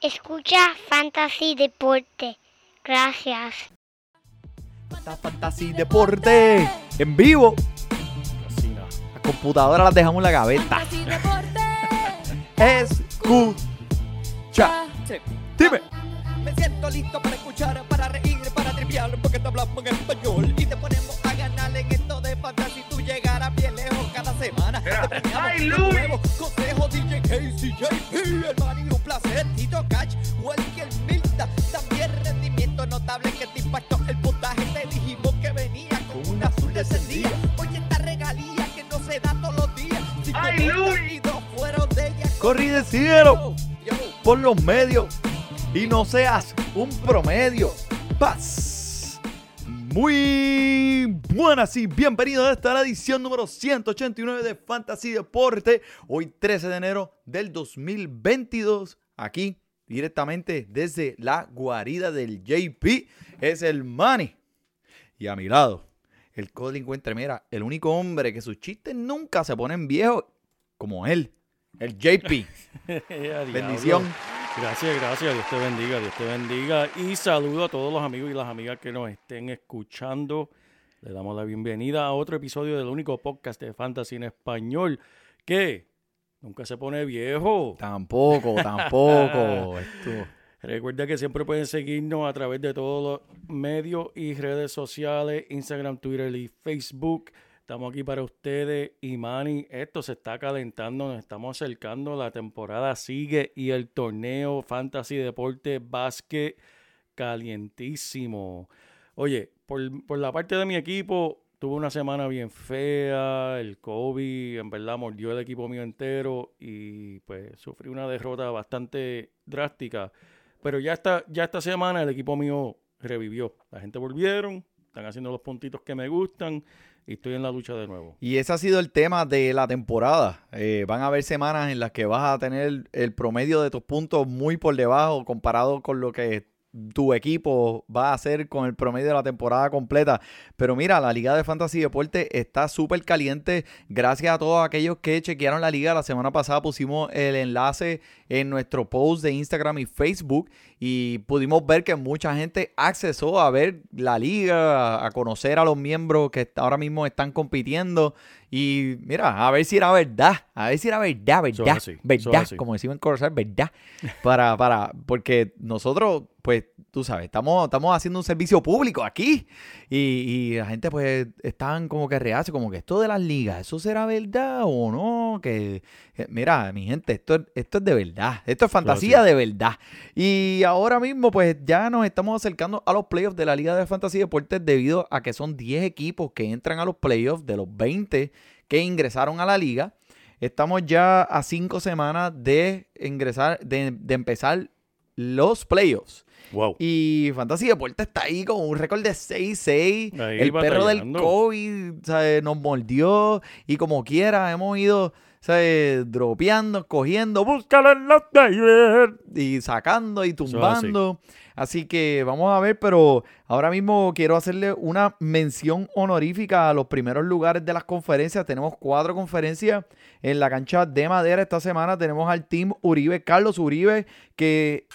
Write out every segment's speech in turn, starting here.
Escucha Fantasy Deporte. Gracias. Fantasy Deporte en vivo. Las computadoras las dejamos en la gaveta. Escucha. Dime. Me siento listo para escuchar, para reír, para triviar, porque te hablamos en español y te ponemos a ganar en esto de fantasy. Tú llegarás bien lejos cada semana. Te consejos, DJ Casey, JP, el Manny, un placer, Tito Cash, Welker Milta. También rendimiento notable que te impactó el puntaje. Te dijimos que venía con un azul descendida. Oye, esta regalía que no se da todos los días. Si y dos fueron de ella. Corre y decídelo. Yo, por los medios y no seas un promedio. Paz. Muy buenas y bienvenidos a esta la edición número 189 de Fantasy Deporte. Hoy 13 de enero del 2022. Aquí directamente desde la guarida del JP es el Manny. Y a mi lado, el codelincuente, mira, el único hombre que sus chistes nunca se ponen viejos como él, el JP. Bendición. Gracias, gracias. Dios te bendiga, Dios te bendiga. Y saludo a todos los amigos y las amigas que nos estén escuchando. Le damos la bienvenida a otro episodio del único podcast de Fantasy en español que nunca se pone viejo. Tampoco, tampoco. Esto. Recuerda que siempre pueden seguirnos a través de todos los medios y redes sociales, Instagram, Twitter y Facebook. Estamos aquí para ustedes y esto se está calentando, nos estamos acercando, la temporada sigue y el torneo Fantasy Deporte Básquet calientísimo. Oye, por, por la parte de mi equipo, tuve una semana bien fea, el COVID en verdad mordió el equipo mío entero y pues sufrí una derrota bastante drástica. Pero ya esta, ya esta semana el equipo mío revivió. La gente volvieron, están haciendo los puntitos que me gustan y estoy en la lucha de nuevo. Y ese ha sido el tema de la temporada. Eh, van a haber semanas en las que vas a tener el promedio de tus puntos muy por debajo comparado con lo que tu equipo va a hacer con el promedio de la temporada completa. Pero mira, la Liga de Fantasy Deporte está súper caliente. Gracias a todos aquellos que chequearon la liga. La semana pasada pusimos el enlace en nuestro post de Instagram y Facebook y pudimos ver que mucha gente accesó a ver la liga, a conocer a los miembros que ahora mismo están compitiendo. Y mira, a ver si era verdad, a ver si era verdad, verdad, así, verdad, como decimos en Corsair, verdad. Para, para, porque nosotros, pues, tú sabes, estamos, estamos haciendo un servicio público aquí. Y, y la gente, pues, están como que reacio, como que esto de las ligas, ¿eso será verdad o no? Que, mira, mi gente, esto, es- esto es de verdad, esto es fantasía de verdad. Y ahora mismo, pues, ya nos estamos acercando a los playoffs de la Liga de Fantasy Deportes debido a que son 10 equipos que entran a los playoffs de los 20 que ingresaron a la liga. Estamos ya a cinco semanas de ingresar, de, de empezar los playoffs. Wow. Y Fantasy Deportes está ahí con un récord de 6-6. Ahí El perro del. COVID ¿sabes? nos mordió. Y como quiera, hemos ido ¿sabes? dropeando, cogiendo, búscalo en los players. Y sacando y así. tumbando. Así que vamos a ver, pero ahora mismo quiero hacerle una mención honorífica a los primeros lugares de las conferencias. Tenemos cuatro conferencias en la cancha de madera esta semana. Tenemos al team Uribe, Carlos Uribe, que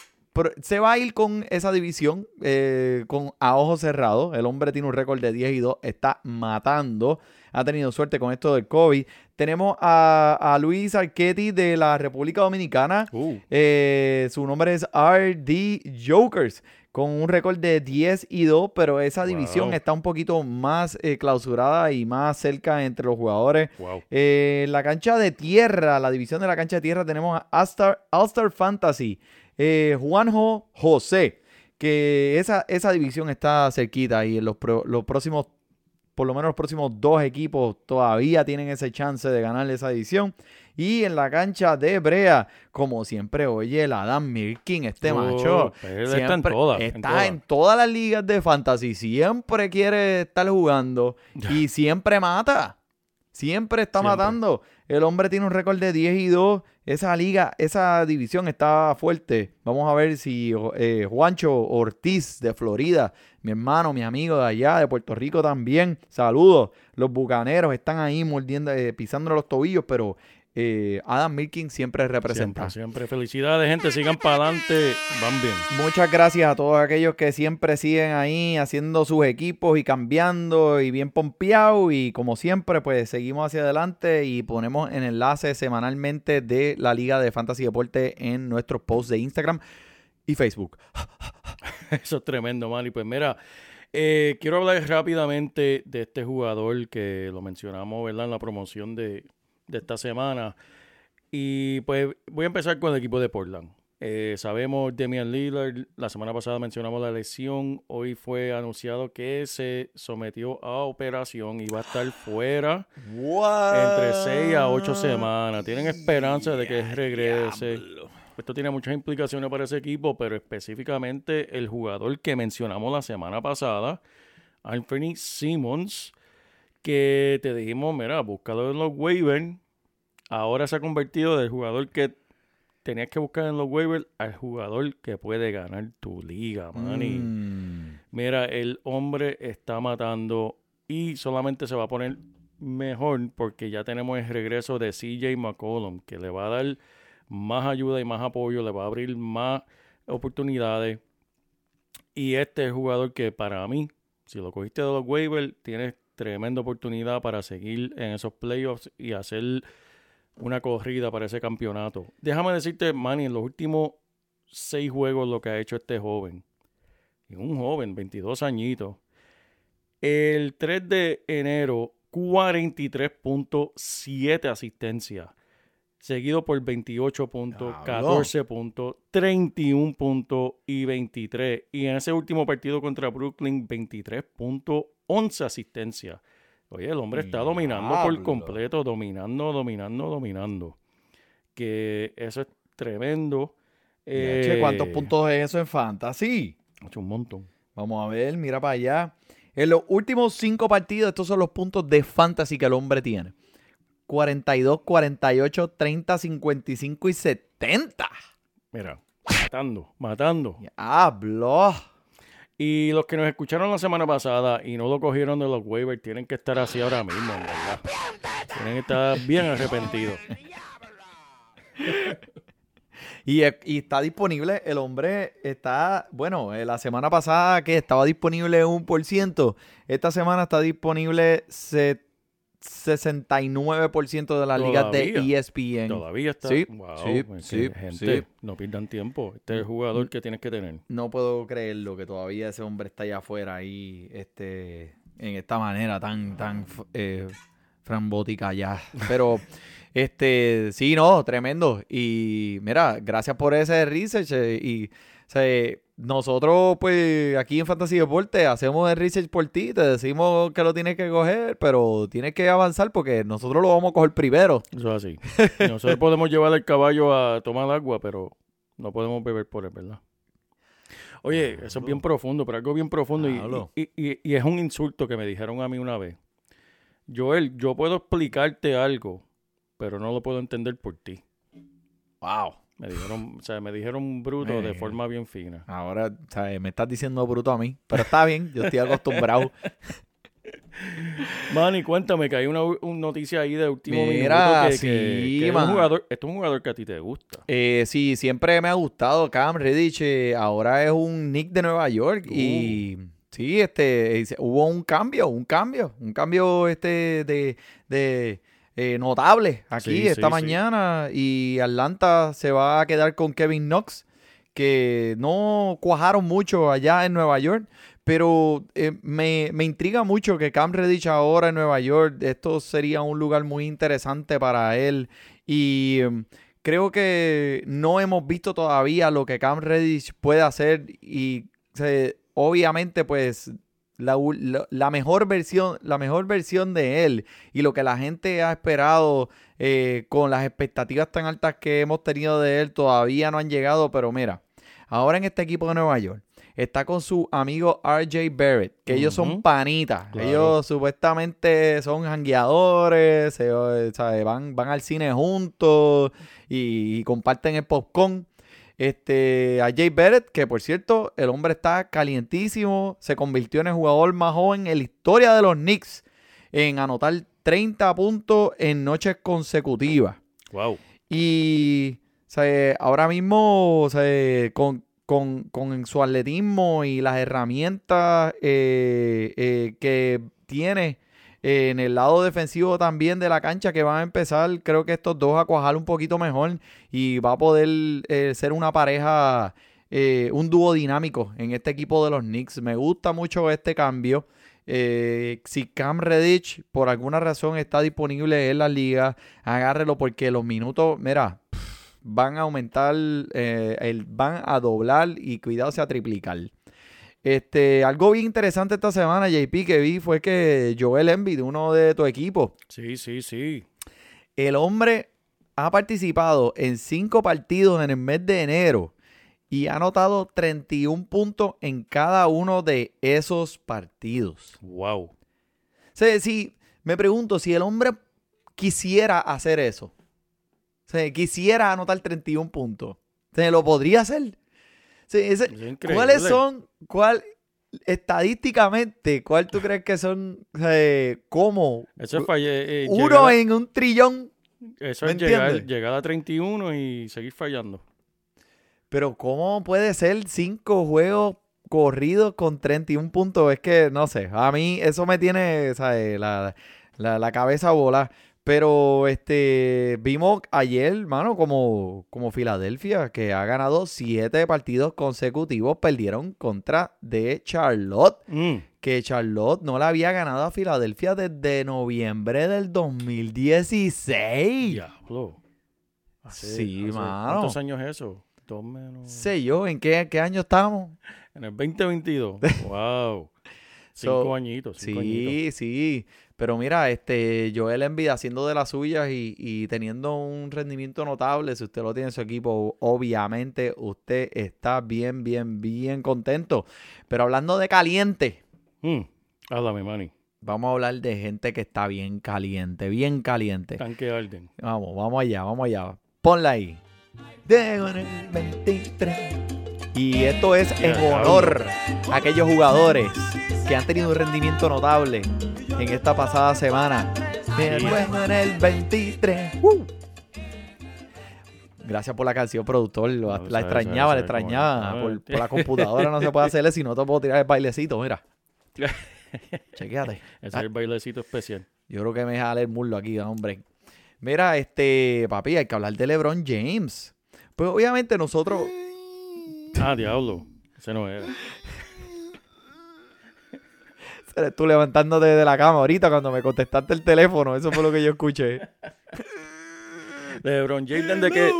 se va a ir con esa división eh, con a ojos cerrados. El hombre tiene un récord de 10 y 2, está matando. Ha tenido suerte con esto del COVID. Tenemos a, a Luis Arquetti de la República Dominicana. Uh, Eh, su nombre es RD Jokers con un récord de 10 y 2, pero esa división Wow. está un poquito más eh, clausurada y más cerca entre los jugadores. wow. La cancha de tierra, la división de la cancha de tierra, tenemos a All-Star, All-Star Fantasy, eh, Juanjo José, que esa, esa división está cerquita y en los, pro- los próximos, por lo menos los próximos dos equipos todavía tienen ese chance de ganar esa división. Y en la cancha de Brea, como siempre, oye, el Adam Mirkin, este Oh, macho. está en todas las ligas de fantasy. Siempre quiere estar jugando y siempre mata. Siempre está Siempre. matando. El hombre tiene un récord de 10 y 2. Esa liga, esa división está fuerte. Vamos a ver si eh, Juancho Ortiz de Florida, mi hermano, mi amigo de allá, de Puerto Rico también. Saludos. Los bucaneros están ahí mordiendo, eh, pisando los tobillos, pero eh, Adam Milking siempre representa. Siempre, siempre. Felicidades, gente. Sigan para adelante. Van bien. Muchas gracias a todos aquellos que siempre siguen ahí haciendo sus equipos y cambiando y bien pompeados. Y como siempre, pues seguimos hacia adelante y ponemos en enlace semanalmente de la Liga de Fantasy Deporte en nuestros posts de Instagram y Facebook. Eso es tremendo, man. Y pues mira, eh, quiero hablar rápidamente de este jugador que lo mencionamos, ¿verdad? En la promoción de, de esta semana. Y pues voy a empezar con el equipo de Portland. Eh, sabemos Damian Lillard, la semana pasada mencionamos la lesión, hoy fue anunciado que se sometió a operación y va a estar fuera entre 6 a 8 semanas. Tienen esperanza de que regrese. Esto tiene muchas implicaciones para ese equipo, pero específicamente el jugador que mencionamos la semana pasada, Anthony Simmons, que te dijimos, mira, búscalo en los waivers. Ahora se ha convertido del jugador que tenías que buscar en los waivers al jugador que puede ganar tu liga, man. Y Mm. mira, el hombre está matando y solamente se va a poner mejor porque ya tenemos el regreso de CJ McCollum, que le va a dar más ayuda y más apoyo, le va a abrir más oportunidades. Y este es el jugador que para mí, si lo cogiste de los waivers, tienes tremenda oportunidad para seguir en esos playoffs y hacer una corrida para ese campeonato. Déjame decirte, Manny, en los últimos seis juegos lo que ha hecho este joven, un joven, 22 añitos, el 3 de enero, 43.7 asistencias, seguido por 28 puntos, Diablo. 14 puntos, 31 puntos y 23. Y en ese último partido contra Brooklyn, 23 puntos, 11 asistencias. Oye, el hombre está dominando por completo, dominando, dominando, dominando. Que eso es tremendo. Leche, ¿Cuántos Eh, puntos es eso en Fantasy? hecho Un montón. Vamos a ver, mira para allá. En los últimos cinco partidos, estos son los puntos de fantasy que el hombre tiene. 42, 48, 30, 55 y 70. Mira, matando, matando. Hablo. Y los que nos escucharon la semana pasada y no lo cogieron de los waivers tienen que estar así ahora mismo, en verdad. Tienen que estar bien arrepentidos. Y, y está disponible, el hombre está, bueno, eh, la semana pasada que estaba disponible un por ciento, esta semana está disponible se- 69% de las ligas de. ESPN. Todavía está. Sí, Wow, sí, pues sí, gente, sí. no pierdan tiempo. Este es el jugador que tienes que tener. No puedo creerlo que todavía ese hombre está allá afuera ahí, este, en esta manera tan, tan eh, frambótica ya. Pero, este, sí, no, tremendo. Y mira, gracias por ese research. eh, y, sea, nosotros, pues, aquí en Fantasy Deporte hacemos el research por ti, te decimos que lo tienes que coger, pero tienes que avanzar porque nosotros lo vamos a coger primero. Eso es así. Nosotros podemos llevar el caballo a tomar agua, pero no podemos beber por él, ¿verdad? Oye, eso es bien profundo, pero algo bien profundo. y-. Y, y- y es un insulto que me dijeron a mí una vez. Joel, yo puedo explicarte algo, pero no lo puedo entender por ti. Wow. Me dijeron, o sea, me dijeron bruto de Eh. forma bien fina. Ahora, ¿sabes? me estás diciendo bruto a mí, pero está bien, yo estoy acostumbrado. Manny, cuéntame que hay una, una noticia ahí de último Mira, minuto que, que- sí, que es un jugador, esto es un jugador que a ti te gusta. Eh, sí, siempre me ha gustado Cam Reddish. eh, ahora es un Nick de Nueva York. Y sí, este, eh, hubo un cambio, un cambio, un cambio este de, de eh, notable aquí Sí, esta sí, sí. mañana. Y Atlanta se va a quedar con Kevin Knox, que no cuajaron mucho allá en Nueva York. Pero eh, me, me intriga mucho que Cam Reddish ahora en Nueva York, esto sería un lugar muy interesante para él. Y em, creo que no hemos visto todavía lo que Cam Reddish puede hacer. Y se- obviamente, pues, la, la- la mejor versión, la mejor versión de él y lo que la gente ha esperado eh, con las expectativas tan altas que hemos tenido de él todavía no han llegado. Pero mira, ahora en este equipo de Nueva York está con su amigo RJ Barrett, que ellos son panitas. Claro. Ellos supuestamente son jangueadores, se, eh, sabe, van, van al cine juntos y, y comparten el popcorn. Este, a Jay Barrett, que por cierto, el hombre está calientísimo, se convirtió en el jugador más joven en la historia de los Knicks en anotar 30 puntos en noches consecutivas. Wow. Y o sea, ahora mismo o sea, con, con- con su atletismo y las herramientas eh, eh, que tiene en el lado defensivo también de la cancha que van a empezar, creo que estos dos a cuajar un poquito mejor y va a poder eh, ser una pareja, eh, un dúo dinámico en este equipo de los Knicks. Me gusta mucho este cambio. Eh, si Cam Reddish por alguna razón está disponible en la liga, agárrelo porque los minutos, mira, van a aumentar, eh, el, van a doblar y cuidado sea triplicar. Este, algo bien interesante esta semana, JP, que vi fue que Joel Embiid, uno de tu equipo, Sí, sí, sí. el hombre ha participado en cinco partidos en el mes de enero y ha anotado 31 puntos en cada uno de esos partidos. Wow. O sea, si me pregunto si el hombre quisiera hacer eso, o sea, quisiera anotar 31 puntos, o sea, ¿lo podría hacer? Ese-. ¿Cuáles son, cuál, estadísticamente, cuál tú crees que son, sea, cómo? Eso falle, eh, Uno a- en un trillón, eso ¿me es llegar, a 31 y seguir fallando. pero ¿cómo puede ser cinco juegos corridos con 31 puntos? Es que, no sé, a mí eso me tiene, ¿sabes? La, la, la cabeza bola. Pero este vimos ayer, mano, como, como Filadelfia, que ha ganado siete partidos consecutivos, perdieron contra de Charlotte, Mm. que Charlotte no la había ganado a Filadelfia desde noviembre del 2016. Diablo. Sí, hace- mano. ¿Cuántos años es eso? Dos menos. Sé yo, ¿en qué, qué año estamos? En el 2022. wow. Cinco So, añitos. Cinco añitos. Sí, sí. Pero mira, este Joel Embiid haciendo de las suyas y, y teniendo un rendimiento notable, si usted lo tiene en su equipo, obviamente usted está bien, bien, bien contento. Pero hablando de caliente, Mm. Háblame, Manny. vamos a hablar de gente que está bien caliente, bien caliente. Tanque Arden. Vamos, vamos allá, vamos allá. Ponla ahí. En el 23. Y esto es en honor a aquellos jugadores que han tenido un rendimiento notable en esta pasada semana. Sí. duermo en el 23. ¡Uh! Gracias por la canción, productor. Lo- No, la sabe, extrañaba, sabe, la sabe extrañaba. No, Por, por la computadora no se puede hacerle, si no te puedo tirar el bailecito, mira. Chequéate. Ese Ah. es el bailecito especial. Yo creo que me jale el muslo aquí, hombre. Mira, este, papi, hay que hablar de LeBron James. Pues obviamente nosotros. Ah, diablo. Ese no era. Eres tú levantándote de la cama ahorita cuando me contestaste el teléfono. Eso fue lo que yo escuché. LeBron James, desde que.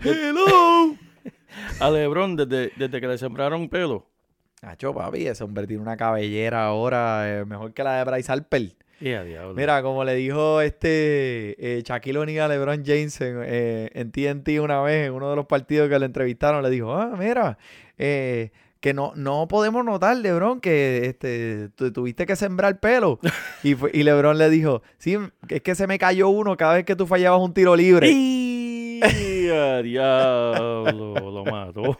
Hello. A LeBron, desde, desde que le sembraron pelo. Nacho, papi, ese hombre tiene una cabellera ahora eh, mejor que la de Bryce Harper. Y a diablo. Mira, como le dijo este eh, Shaquille O'Neal a LeBron James en, eh, en TNT una vez, en uno de los partidos que le entrevistaron, le dijo, ah, mira, eh, que no, no podemos notar, LeBron, que este, tu- tuviste que sembrar pelo. y, fue- y LeBron le dijo, sí, es que se me cayó uno cada vez que tú fallabas un tiro libre. Y diablo. Lo mató.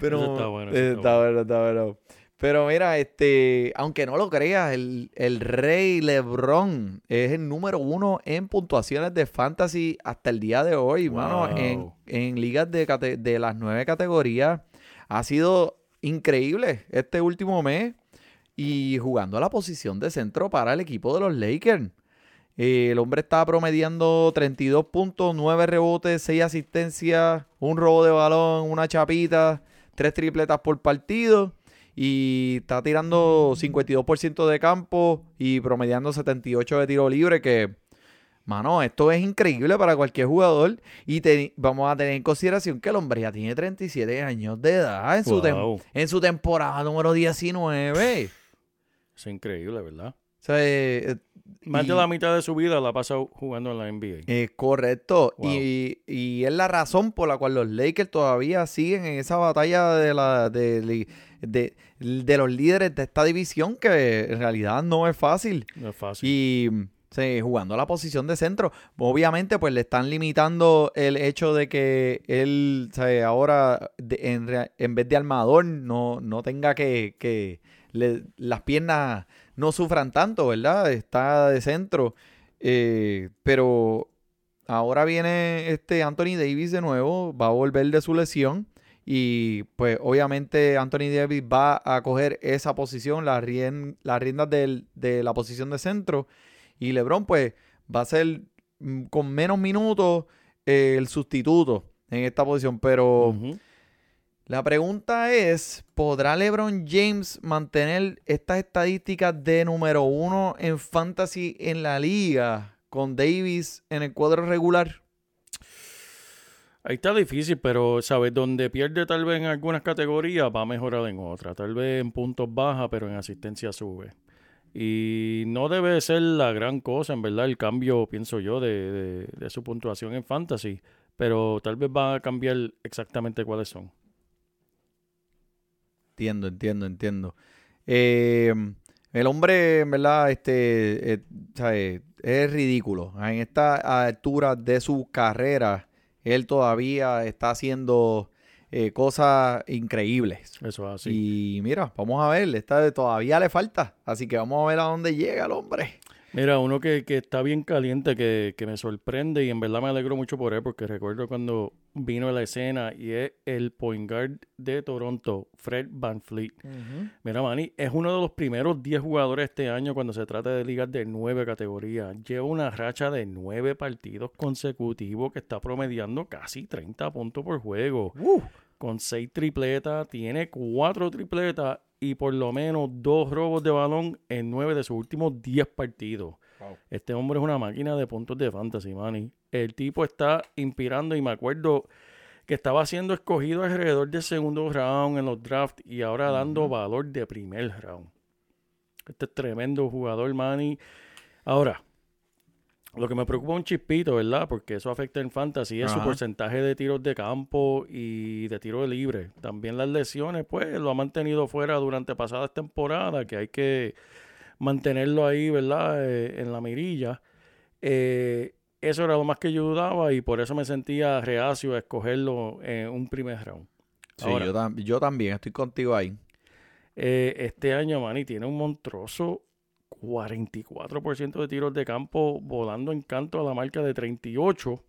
Pero, Eso está bueno, eh, está está bueno, está bueno. Pero mira, este, aunque no lo creas, el, el rey LeBron es el número uno en puntuaciones de fantasy hasta el día de hoy, mano. En, Wow. en ligas de, cate- de las nueve categorías. Ha sido increíble este último mes. Y jugando a la posición de centro para el equipo de los Lakers. Eh, el hombre está promediando 32 puntos, 9 rebotes, 6 asistencias, un robo de balón, una chapita, 3 tripletas por partido. Y está tirando 52% de campo y promediando 78 de tiro libre. Que, mano, esto es increíble para cualquier jugador. Y te- vamos a tener en consideración que el hombre ya tiene 37 años de edad en su, tem- en su temporada número 19. Es increíble, ¿verdad? Sea, eh, Más y- de la mitad de su vida la ha pasado jugando en la NBA. Es correcto. Wow. Y, y es la razón por la cual los Lakers todavía siguen en esa batalla de, la, de, de, de los líderes de esta división, que en realidad no es fácil. No es fácil. Y sí, jugando a la posición de centro. Obviamente, pues le están limitando el hecho de que él sea, ahora, de- en, en vez de armador, no, no tenga que, que le- las piernas no sufran tanto, ¿verdad? Está de centro. eh, pero ahora viene este Anthony Davis de nuevo, va a volver de su lesión. Y pues obviamente Anthony Davis va a coger esa posición, las, rien- las riendas de la posición de centro. Y LeBron pues va a ser mm, con menos minutos eh, el sustituto en esta posición. Pero. La pregunta es, ¿podrá LeBron James mantener estas estadísticas de número uno en fantasy en la liga con Davis en el cuadro regular? Ahí está difícil, pero sabes, donde pierde tal vez en algunas categorías va a mejorar en otras. Tal vez en puntos baja, pero en asistencia sube. Y no debe ser la gran cosa, en verdad, el cambio, pienso yo, de, de- de su puntuación en fantasy. Pero tal vez va a cambiar exactamente cuáles son. Entiendo, entiendo, entiendo. Eh, el hombre, en verdad, este, eh, sabe, es ridículo. En esta altura de su carrera, él todavía está haciendo eh, cosas increíbles. Eso es así. Y mira, vamos a ver, esta todavía le falta. Así que vamos a ver a dónde llega el hombre. Mira, uno que, que está bien caliente, que, que me sorprende y en verdad me alegro mucho por él, porque recuerdo cuando vino a la escena y es el point guard de Toronto, Fred Van Fleet. Mira, Manny, es uno de los primeros 10 jugadores este año cuando se trata de ligas de nueve categorías. Lleva una racha de nueve partidos consecutivos que está promediando casi 30 puntos por juego. Con seis tripletas, tiene cuatro tripletas y por lo menos dos robos de balón en nueve de sus últimos 10 partidos. Wow. Este hombre es una máquina de puntos de fantasy, Manny. El tipo está inspirando y me acuerdo que estaba siendo escogido alrededor del segundo round en los drafts y ahora dando valor de primer round. Este es tremendo jugador, Manny. Ahora, lo que me preocupa un chispito, ¿verdad? Porque eso afecta en fantasy, es su porcentaje de tiros de campo y de tiro de libre. También las lesiones, pues, lo ha mantenido fuera durante pasadas temporadas, que hay que mantenerlo ahí, ¿verdad? Eh, en la mirilla. Eh, eso era lo más que yo dudaba y por eso me sentía reacio a escogerlo en un primer round. Sí, Ahora. yo, tam- yo también estoy contigo ahí. Eh, este año, Manny, tiene un monstruoso 44% de tiros de campo volando en canto a la marca de 38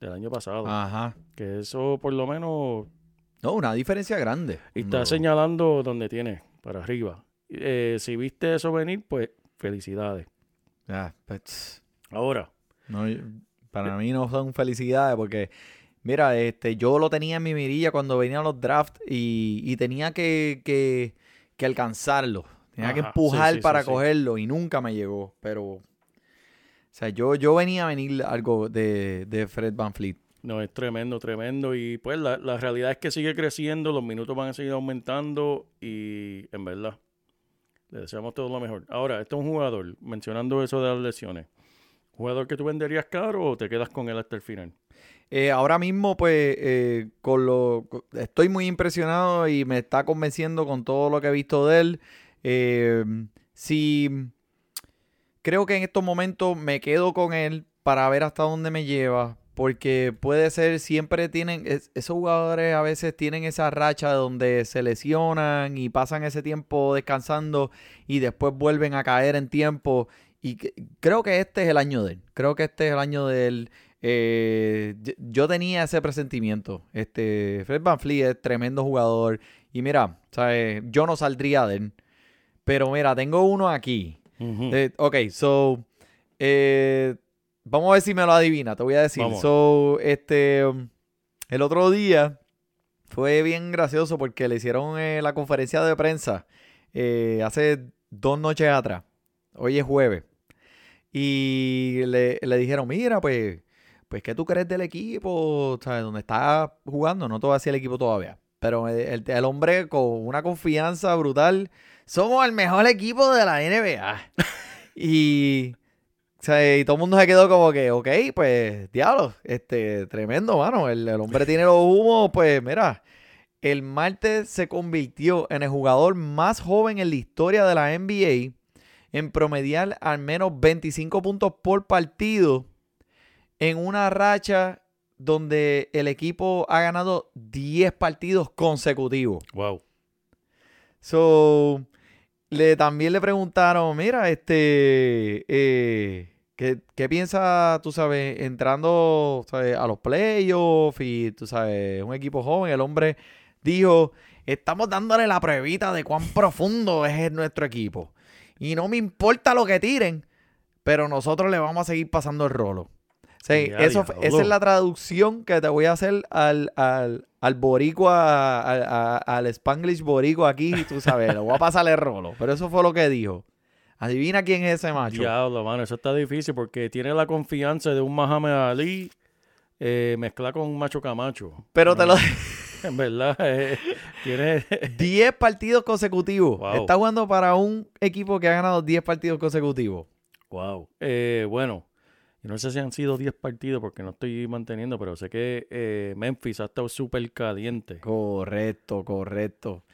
del año pasado. Ajá. Que eso por lo menos No, una diferencia grande. y está No. señalando donde tiene, para arriba. Eh, si viste eso venir, pues felicidades. Ah, pues, Ahora, no, para mí no son felicidades porque, mira, este, yo lo tenía en mi mirilla cuando venían los drafts y, y tenía que, que, que alcanzarlo. Tenía que empujar sí, sí, para sí, cogerlo y nunca me llegó. Pero, o sea, yo, yo venía a venir algo de, de Fred Van Fleet. no, es tremendo, tremendo. Y pues la, la realidad es que sigue creciendo, los minutos van a seguir aumentando y en verdad, le deseamos todo lo mejor. Ahora, este es un jugador, mencionando eso de las lesiones. ¿Jugador que tú venderías caro o te quedas con él hasta el final? Eh, ahora mismo, pues, eh, con lo, estoy muy impresionado y me está convenciendo con todo lo que he visto de él. Eh, sí, creo que en estos momentos me quedo con él para ver hasta dónde me lleva. Porque puede ser, siempre tienen, es- esos jugadores a veces tienen esa racha donde se lesionan y pasan ese tiempo descansando y después vuelven a caer en tiempo. Y creo que este es el año de él. Creo que este es el año de él. Eh, yo tenía ese presentimiento. Este, Fred Van Fleet es tremendo jugador. Y mira, ¿sabes? yo no saldría de él. Pero mira, tengo uno aquí. Ujú. Eh, ok, so. eh, vamos a ver si me lo adivina. Te voy a decir. Vamos. So, este. El otro día fue bien gracioso porque le hicieron eh, la conferencia de prensa eh, hace dos noches atrás. Hoy es jueves. Y le, le dijeron, mira, pues, pues, ¿qué tú crees del equipo? ¿Sabes? Donde está jugando, no te voy a decir el equipo todavía. Pero el, el hombre con una confianza brutal. Somos el mejor equipo de la NBA. y, o sea, y todo el mundo se quedó como que, ok, pues, diablo, este, tremendo, mano. El, el hombre tiene los humos, pues, mira. El martes se convirtió en el jugador más joven en la historia de la NBA en promediar al menos 25 puntos por partido en una racha donde el equipo ha ganado 10 partidos consecutivos. Wow. So, le, también le preguntaron, mira, este, eh, ¿qué, qué piensa, tú sabes, entrando a los playoffs y, tú sabes, un equipo joven? El hombre dijo, estamos dándole la pruebita de cuán profundo es nuestro equipo. Y no me importa lo que tiren, pero nosotros le vamos a seguir pasando el rolo. Sí, eso, esa es la traducción que te voy a hacer al, al, al boricua, al, al spanglish boricua aquí, tú sabes, le voy a pasar el rolo. Pero eso fue lo que dijo. Adivina quién es ese macho. Diablo, mano, eso está difícil porque tiene la confianza de un Muhammad Ali eh, mezclado con un macho camacho. Pero te lo En verdad, eh, tiene... 10 partidos consecutivos. Wow. Está jugando para un equipo que ha ganado 10 partidos consecutivos. Wow. Eh, bueno, yo no sé si han sido 10 partidos porque no estoy manteniendo, pero sé que eh, Memphis ha estado súper caliente. Correcto, correcto.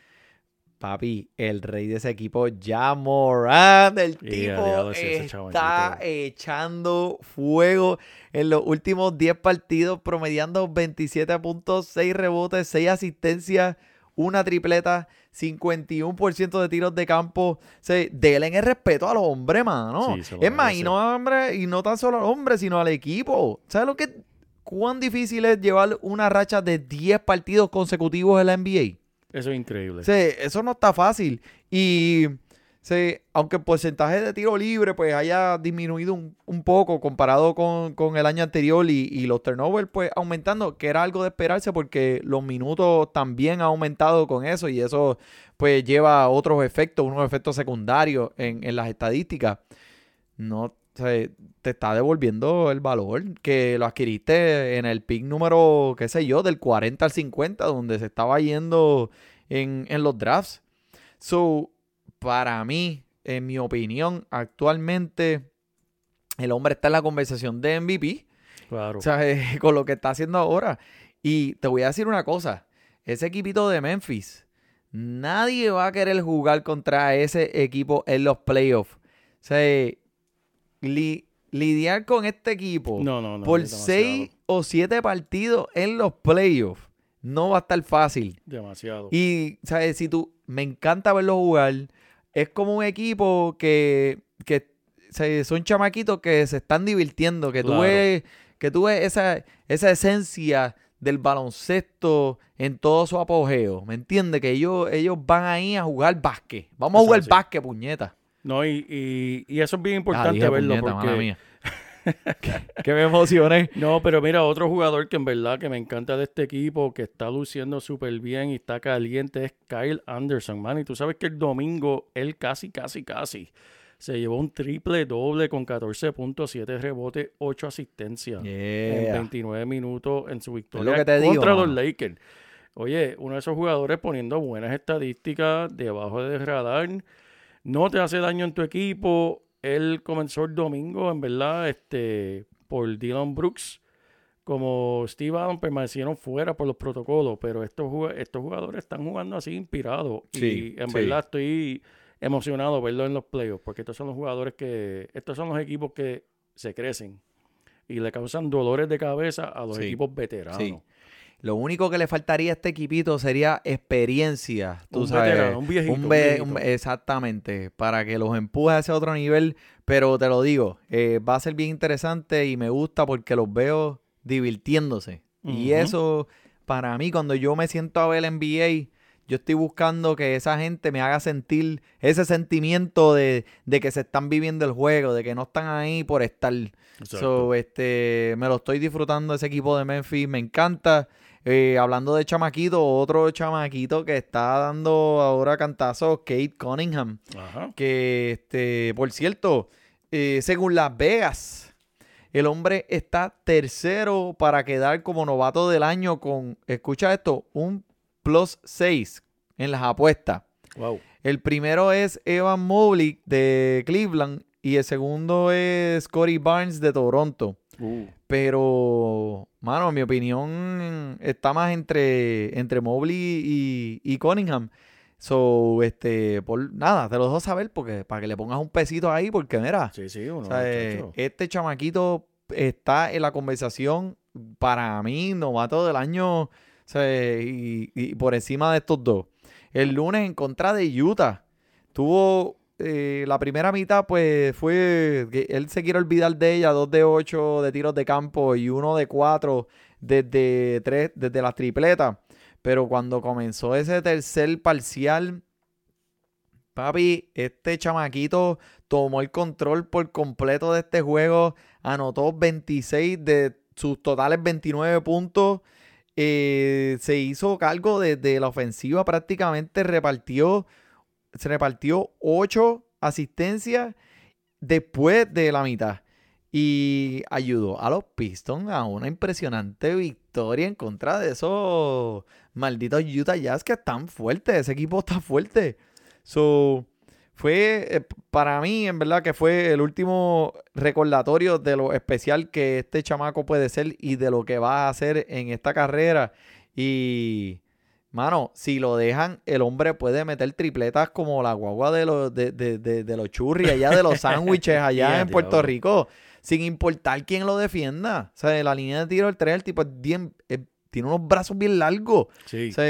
Papi, el rey de ese equipo, ya Morant, el tipo está echando fuego en los últimos 10 partidos, promediando 27.6 rebotes, 6 asistencias, una tripleta, 51% de tiros de campo. Se, denle el respeto a los hombres, mano. Sí, es más, y no, hombre, y no tan solo al hombre, sino al equipo. ¿Sabes lo que cuán difícil es llevar una racha de 10 partidos consecutivos en la NBA? Eso es increíble. Sí, eso no está fácil. Y sí, aunque el porcentaje de tiro libre pues haya disminuido un, un poco comparado con, con el año anterior y, y los turnovers pues aumentando, que era algo de esperarse porque los minutos también han aumentado con eso y eso pues lleva otros efectos, unos efectos secundarios en, en las estadísticas. No se- te está devolviendo el valor que lo adquiriste en el pick número, qué sé yo, del 40 al 50, donde se estaba yendo en, en los drafts. So, para mí, en mi opinión, actualmente el hombre está en la conversación de MVP. Claro. O sea, eh, con lo que está haciendo ahora. Y te voy a decir una cosa. Ese equipito de Memphis, nadie va a querer jugar contra ese equipo en los playoffs. O sea, li- lidiar con este equipo no, no, no. por seis o siete partidos en los playoffs no va a estar fácil. Demasiado. Y, ¿sabes? Si tú, me encanta verlo jugar. Es como un equipo que, que se- son chamaquitos que se están divirtiendo, que Claro. tú ves, que tú ves esa, esa esencia del baloncesto en todo su apogeo. ¿Me entiendes? Que ellos, ellos van ahí a jugar básquet. Vamos a jugar básquet, puñeta. No, y, y, y eso es bien Ah, importante dije verlo puñeta, porque... que, me emocioné. No, pero mira, otro jugador que en verdad que me encanta de este equipo, que está luciendo súper bien y está caliente, es Kyle Anderson, man. Y tú sabes que el domingo él casi, casi, casi se llevó un triple doble con 14.7 rebotes, 8 asistencias en Yeah. 29 minutos en su lo victoria que te digo, contra los. Lakers. Oye, uno de esos jugadores poniendo buenas estadísticas debajo del radar, no te hace daño en tu equipo. Él comenzó el domingo, en verdad, este, por Dylan Brooks. Como Steve Adams permanecieron fuera por los protocolos, pero estos, jug- estos jugadores están jugando así inspirados. Sí, y en sí. verdad estoy emocionado verlo en los playoffs, porque estos son los jugadores que, estos son los equipos que se crecen y le causan dolores de cabeza a los Sí, equipos veteranos. sí. Lo único que le faltaría a este equipito sería experiencia, tú Un sabes. veterano, un viejito, Un un ve- viejito. un- exactamente, para que los empuje a ese otro nivel. Pero te lo digo, eh, va a ser bien interesante y me gusta porque los veo divirtiéndose. Y eso, para mí, cuando yo me siento a ver el NBA, yo estoy buscando que esa gente me haga sentir ese sentimiento de, de que se están viviendo el juego, de que no están ahí por estar. So, este, me lo estoy disfrutando ese equipo de Memphis, me encanta. Eh, hablando de chamaquito, otro chamaquito que está dando ahora cantazos, Kate Cunningham. Ajá. Que, este, por cierto, eh, según Las Vegas, el hombre está tercero para quedar como novato del año con, escucha esto, un plus 6 en las apuestas. Wow. El primero es Evan Mobley de Cleveland y el segundo es Corey Barnes de Toronto. Uh, Pero, mano, mi opinión está más entre, entre Mobley y, y Cunningham. So, este, por nada, te lo dejo saber porque para que le pongas un pesito ahí, porque mira, sí, sí, uno. o sea, eh, este chamaquito está en la conversación para mí, novato del año, o sea, y, y por encima de estos dos. El lunes en contra de Utah. tuvo eh, la primera mitad, pues fue que él se quiere olvidar de ella, 2 de 8 de tiros de campo y uno de 4 desde, tres, desde las tripletas. Pero cuando comenzó ese tercer parcial, papi, este chamaquito tomó el control por completo de este juego, anotó 26 de sus totales 29 puntos. eh, se hizo cargo de, de la ofensiva, prácticamente repartió, se repartió 8 asistencias después de la mitad. Y ayudó a los Pistons a una impresionante victoria en contra de esos malditos Utah Jazz que están fuertes. Ese equipo está fuerte. So, fue eh, para mí, en verdad, que fue el último recordatorio de lo especial que este chamaco puede ser y de lo que va a hacer en esta carrera. Y, mano, si lo dejan, el hombre puede meter tripletas como la guagua de los, de, de, de, de los churri allá, de los sándwiches allá en Puerto. Rico, sin importar quién lo defienda. O sea, la línea de tiro del 3, el tipo es bien, es- tiene unos brazos bien largos. Sí. O sea,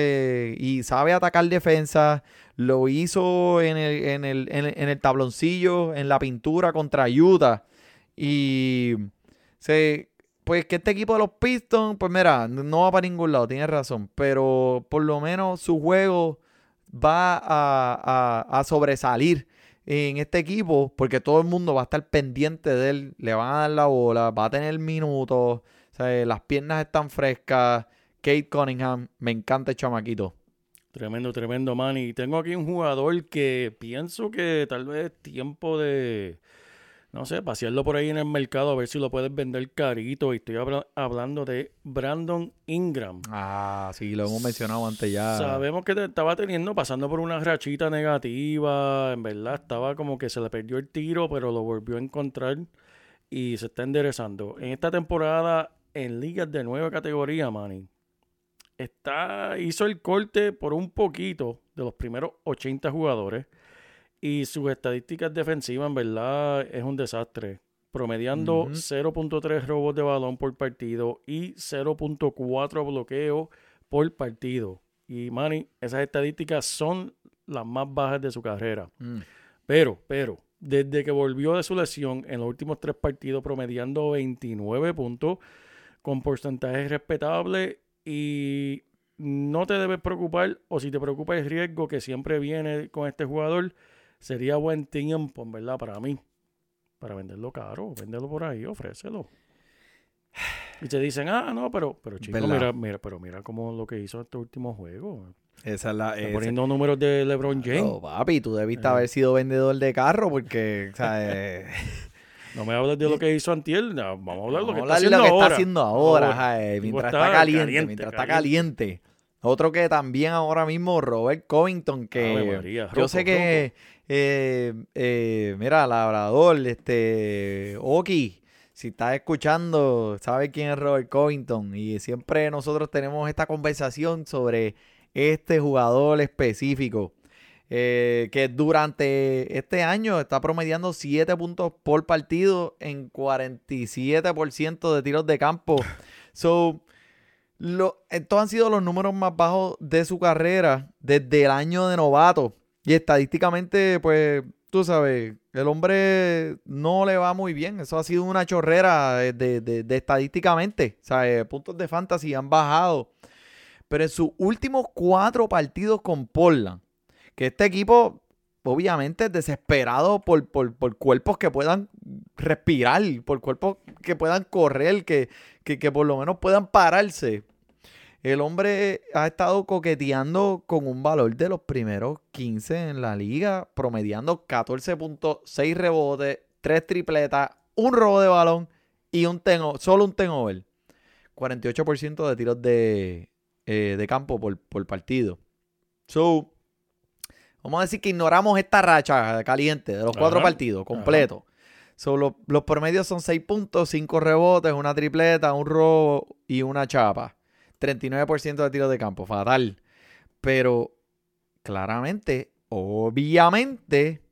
y sabe atacar defensa. Lo hizo en el, en, el, en, el, en el tabloncillo, en la pintura contra Utah. Y se, pues que este equipo de los Pistons, pues mira, no va para ningún lado, tienes razón. Pero por lo menos su juego va a, a- a sobresalir en este equipo porque todo el mundo va a estar pendiente de él, le van a dar la bola, va a tener minutos, las piernas están frescas. Kate Cunningham, me encanta el chamaquito. Tremendo, tremendo, man. Y tengo aquí un jugador que pienso que tal vez tiempo de, no sé, pasearlo por ahí en el mercado a ver si lo puedes vender carito. Y estoy habla- hablando de Brandon Ingram. Ah, sí, lo hemos mencionado antes ya. Sabemos que te- estaba teniendo, pasando por una rachita negativa, en verdad estaba como que se le perdió el tiro, pero lo volvió a encontrar y se está enderezando. En esta temporada, en ligas de nueva categoría, Manny, está, hizo el corte por un poquito de los primeros 80 jugadores y sus estadísticas defensivas, en verdad, es un desastre. Promediando Ujú. 0.3 robos de balón por partido y 0.4 bloqueos por partido. Y Manny, esas estadísticas son las más bajas de su carrera. Mm. Pero, pero, desde que volvió de su lesión en los últimos tres partidos, promediando 29 puntos, con porcentajes respetables y no te debes preocupar, o si te preocupa el riesgo que siempre viene con este jugador, sería buen tiempo, en verdad, para mí, para venderlo caro, venderlo por ahí, ofrécelo. Y te dicen, ah, no, pero, pero chico, ¿Verdad? mira, mira, pero mira cómo lo que hizo este último juego. Esa es la. Está poniendo números de LeBron James. Oh, papi, tú debiste Eh. haber sido vendedor de carro porque, o sea, eh, No me hables de lo que hizo Antier, no, vamos a hablar de lo que está haciendo ahora. está haciendo ahora, Ahora. ajá, eh, mientras está caliente, mientras está caliente. Otro que también ahora mismo, Robert Covington, que yo sé que, eh, eh, mira, Labrador, este, Oki, si estás escuchando, sabe quién es Robert Covington y siempre nosotros tenemos esta conversación sobre este jugador específico. eh, que durante este año está promediando 7 puntos por partido en 47% de tiros de campo. So, lo- estos han sido los números más bajos de su carrera desde el año de novato. Y estadísticamente, pues, tú sabes, el hombre no le va muy bien. Eso ha sido una chorrera de, de- estadísticamente. O sea, eh, puntos de fantasy han bajado. Pero en sus últimos cuatro partidos con Portland, que este equipo, obviamente, es desesperado por, por- por cuerpos que puedan respirar, por cuerpos que puedan correr, que, que, que por lo menos puedan pararse. El hombre ha estado coqueteando con un valor de los primeros 15 en la liga, promediando 14.6 rebotes, 3 tripletas, un robo de balón y un ten, o- solo un ten over. 48% de tiros de, eh, de campo por, por partido. So, vamos a decir que ignoramos esta racha caliente de los cuatro partidos completos. So, lo- los promedios son 6 puntos, 5 rebotes, una tripleta, un robo y una chapa. 39% de tiros de campo, fatal. Pero claramente, obviamente,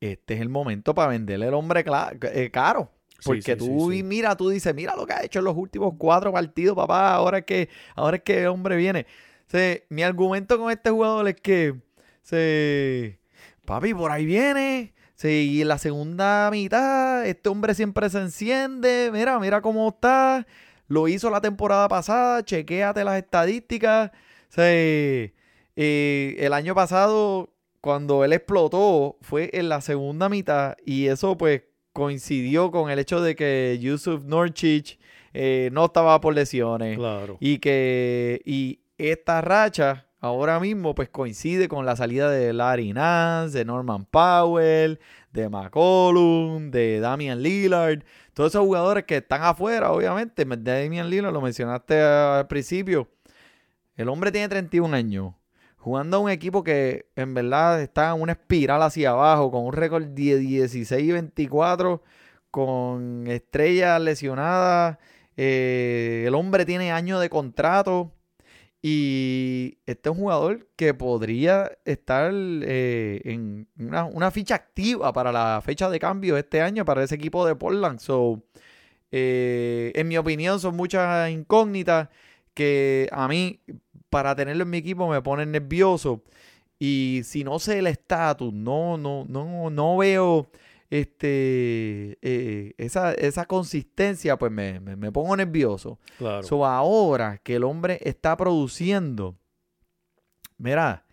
este es el momento para venderle el hombre eh, caro. Porque sí, tú sí, mira, tú dices, mira lo que ha hecho en los últimos cuatro partidos, papá. Ahora es que, ahora es que el hombre viene. O sea, mi argumento con este jugador es que se papi, por ahí viene. Sí, y en la segunda mitad, este hombre siempre se enciende. Mira, mira cómo está. Lo hizo la temporada pasada. Chequéate las estadísticas. Sí, eh, el año pasado, cuando él explotó, fue en la segunda mitad. Y eso, pues, coincidió con el hecho de que Yusuf Norchich eh, no estaba por lesiones. Claro. Y que y esta racha ahora mismo pues coincide con la salida de Larry Nance, de Norman Powell, de McCollum, de Damian Lillard. Todos esos jugadores que están afuera, obviamente. Damian Lillard lo mencionaste al principio. El hombre tiene 31 años. Jugando a un equipo que en verdad está en una espiral hacia abajo, con un récord de 16 y 24, con estrellas lesionadas. Eh, el hombre tiene años de contrato. Y este es un jugador que podría estar eh, en una, una ficha activa para la fecha de cambio este año para ese equipo de Portland. So, eh, en mi opinión, son muchas incógnitas que a mí, para tenerlo en mi equipo, me ponen nervioso. Y si no sé el estatus, no, no, no, no veo este, eh, esa, esa consistencia, pues me, me- me pongo nervioso. Claro. So, ahora que el hombre está produciendo, mira,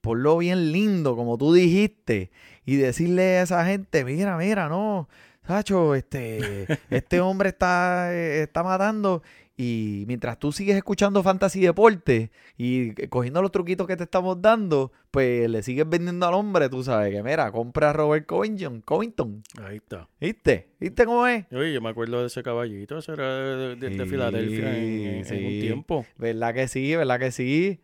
ponlo bien lindo, como tú dijiste, y decirle a esa gente, mira, mira, no, Sacho, este, este hombre está, eh, está matando. Y mientras tú sigues escuchando Fantasy Deporte y cogiendo los truquitos que te estamos dando, pues le sigues vendiendo al hombre, tú sabes que, mira, compra a Robert Covington, Covington, Ahí está. ¿viste? ¿Viste cómo es? Oye, yo me acuerdo de ese caballito. Ese era de, de- de Sí, Filadelfia en, en- un tiempo. ¿Verdad que sí? ¿Verdad que sí?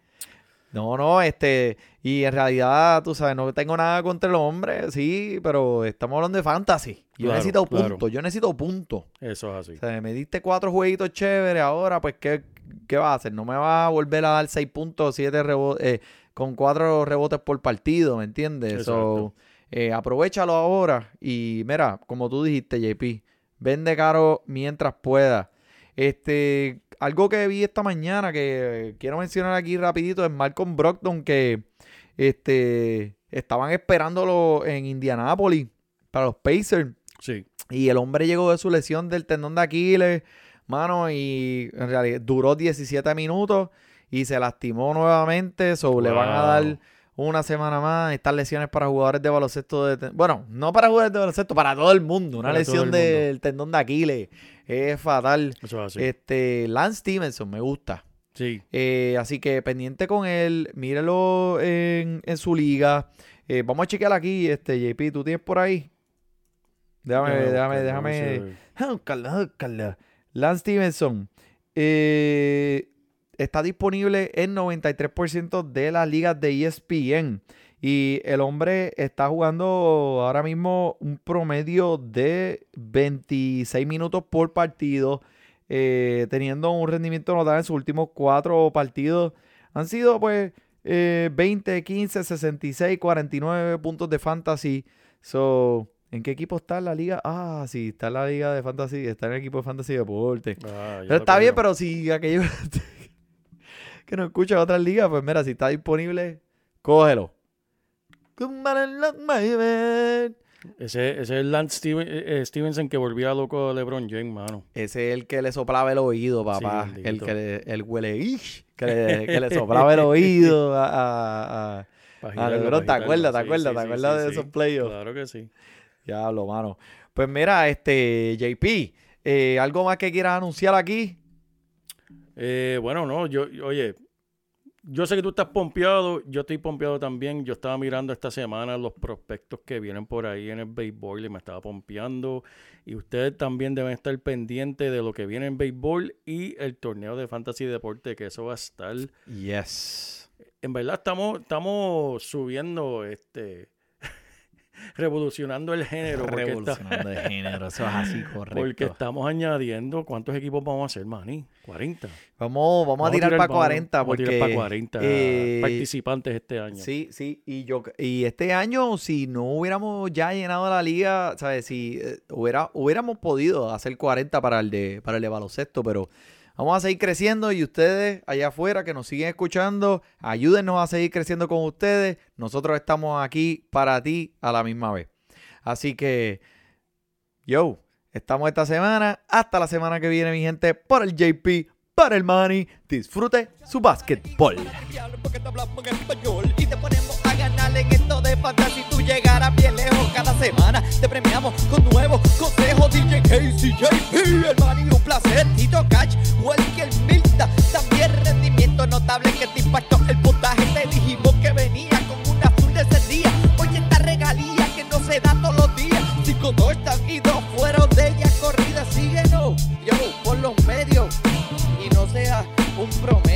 No, no, este, y en realidad, tú sabes, no tengo nada contra el hombre, sí, pero estamos hablando de fantasy. Yo Claro, necesito claro. puntos, yo necesito puntos. Eso es así. O sea, me diste cuatro jueguitos chéveres, ahora, pues, ¿qué, qué vas a hacer? No me vas a volver a dar seis puntos, siete rebotes, con cuatro rebotes por partido, ¿me entiendes? So, Exacto. eh, aprovechalo ahora y mira, como tú dijiste, JP, vende caro mientras pueda. Este, algo que vi esta mañana que quiero mencionar aquí rapidito es Malcolm Brogdon que este, estaban esperándolo en Indianápolis para los Pacers. Sí. Y el hombre llegó de su lesión del tendón de Aquiles, mano, y en realidad duró 17 minutos y se lastimó nuevamente. So, le van a dar una semana más. Estas lesiones para jugadores de baloncesto. De ten- bueno, no para jugadores de baloncesto, para todo el mundo. Una Para lesión del tendón de Aquiles es fatal. Eso es así. Este, Lance Stevenson me gusta. sí. Eh, así que pendiente con él, mírelo en, en su liga. Eh, vamos a chequear aquí, este JP, ¿tú tienes por ahí? Déjame, déjame, buscar, déjame. buscarla. Lance Stevenson eh, está disponible en 93% de las ligas de ESPN. Y el hombre está jugando ahora mismo un promedio de 26 minutos por partido, eh, teniendo un rendimiento notable en sus últimos cuatro partidos. Han sido pues eh, 20, 15, 66, 49 puntos de fantasy. So, ¿En qué equipo está la liga? Ah, sí, está en la liga de fantasy, está en el equipo de fantasy deporte. Ah, Pero está bien, pero si aquello que no escucha otras ligas, pues mira, si está disponible, cógelo. Ese, ese es el Lance Steven- eh, eh, Stevenson que volvía loco a LeBron James, mano. Ese es el que le soplaba el oído, papá. Sí, el que le, el huele ish, que le, que le soplaba el oído a, a, a- LeBron. ¿Te acuerdas? ¿Te acuerdas? Sí, ¿Te acuerdas de esos playoffs? Claro que sí. Diablo, mano. Pues mira, este, JP, eh, ¿algo más que quieras anunciar aquí? Eh, bueno, no, yo, oye, yo sé que tú estás pompeado, yo estoy pompeado también. Yo estaba mirando esta semana los prospectos que vienen por ahí en el béisbol y me estaba pompeando. Y ustedes también deben estar pendientes de lo que viene en béisbol y el torneo de fantasy deporte, que eso va a estar. Yes. En verdad estamos, estamos subiendo, este, revolucionando el género. Está- Revolucionando de género, eso es así, correcto. porque estamos añadiendo, ¿cuántos equipos vamos a hacer, Manny? 40. Vamos, vamos, a tirar, para vamos- 40 vamos a porque... tirar para 40 eh, participantes este año. Sí, sí, y yo y este año si no hubiéramos ya llenado la liga, sabes, si eh, hubiera hubiéramos podido hacer 40 para el de para el de baloncesto, pero Vamos a seguir creciendo y ustedes allá afuera que nos siguen escuchando, ayúdennos a seguir creciendo con ustedes. Nosotros estamos aquí para ti a la misma vez. Así que, yo, estamos esta semana. Hasta la semana que viene, mi gente, por el JP, para el Money. Disfrute su básquetbol. Y te ponemos a esto de fantasía. Bien lejos cada semana te premiamos con nuevos consejos DJ Casey, JP, el maní, un placer, Tito Cash, Welly, el Milta, también rendimiento notable que te impactó el puntaje, te dijimos que venía con un azul de ese día, oye esta regalía que no se da todos los días, cinco dos están y dos fueron de ella corrida, síguenos, yo, por los medios, y no seas un promedio.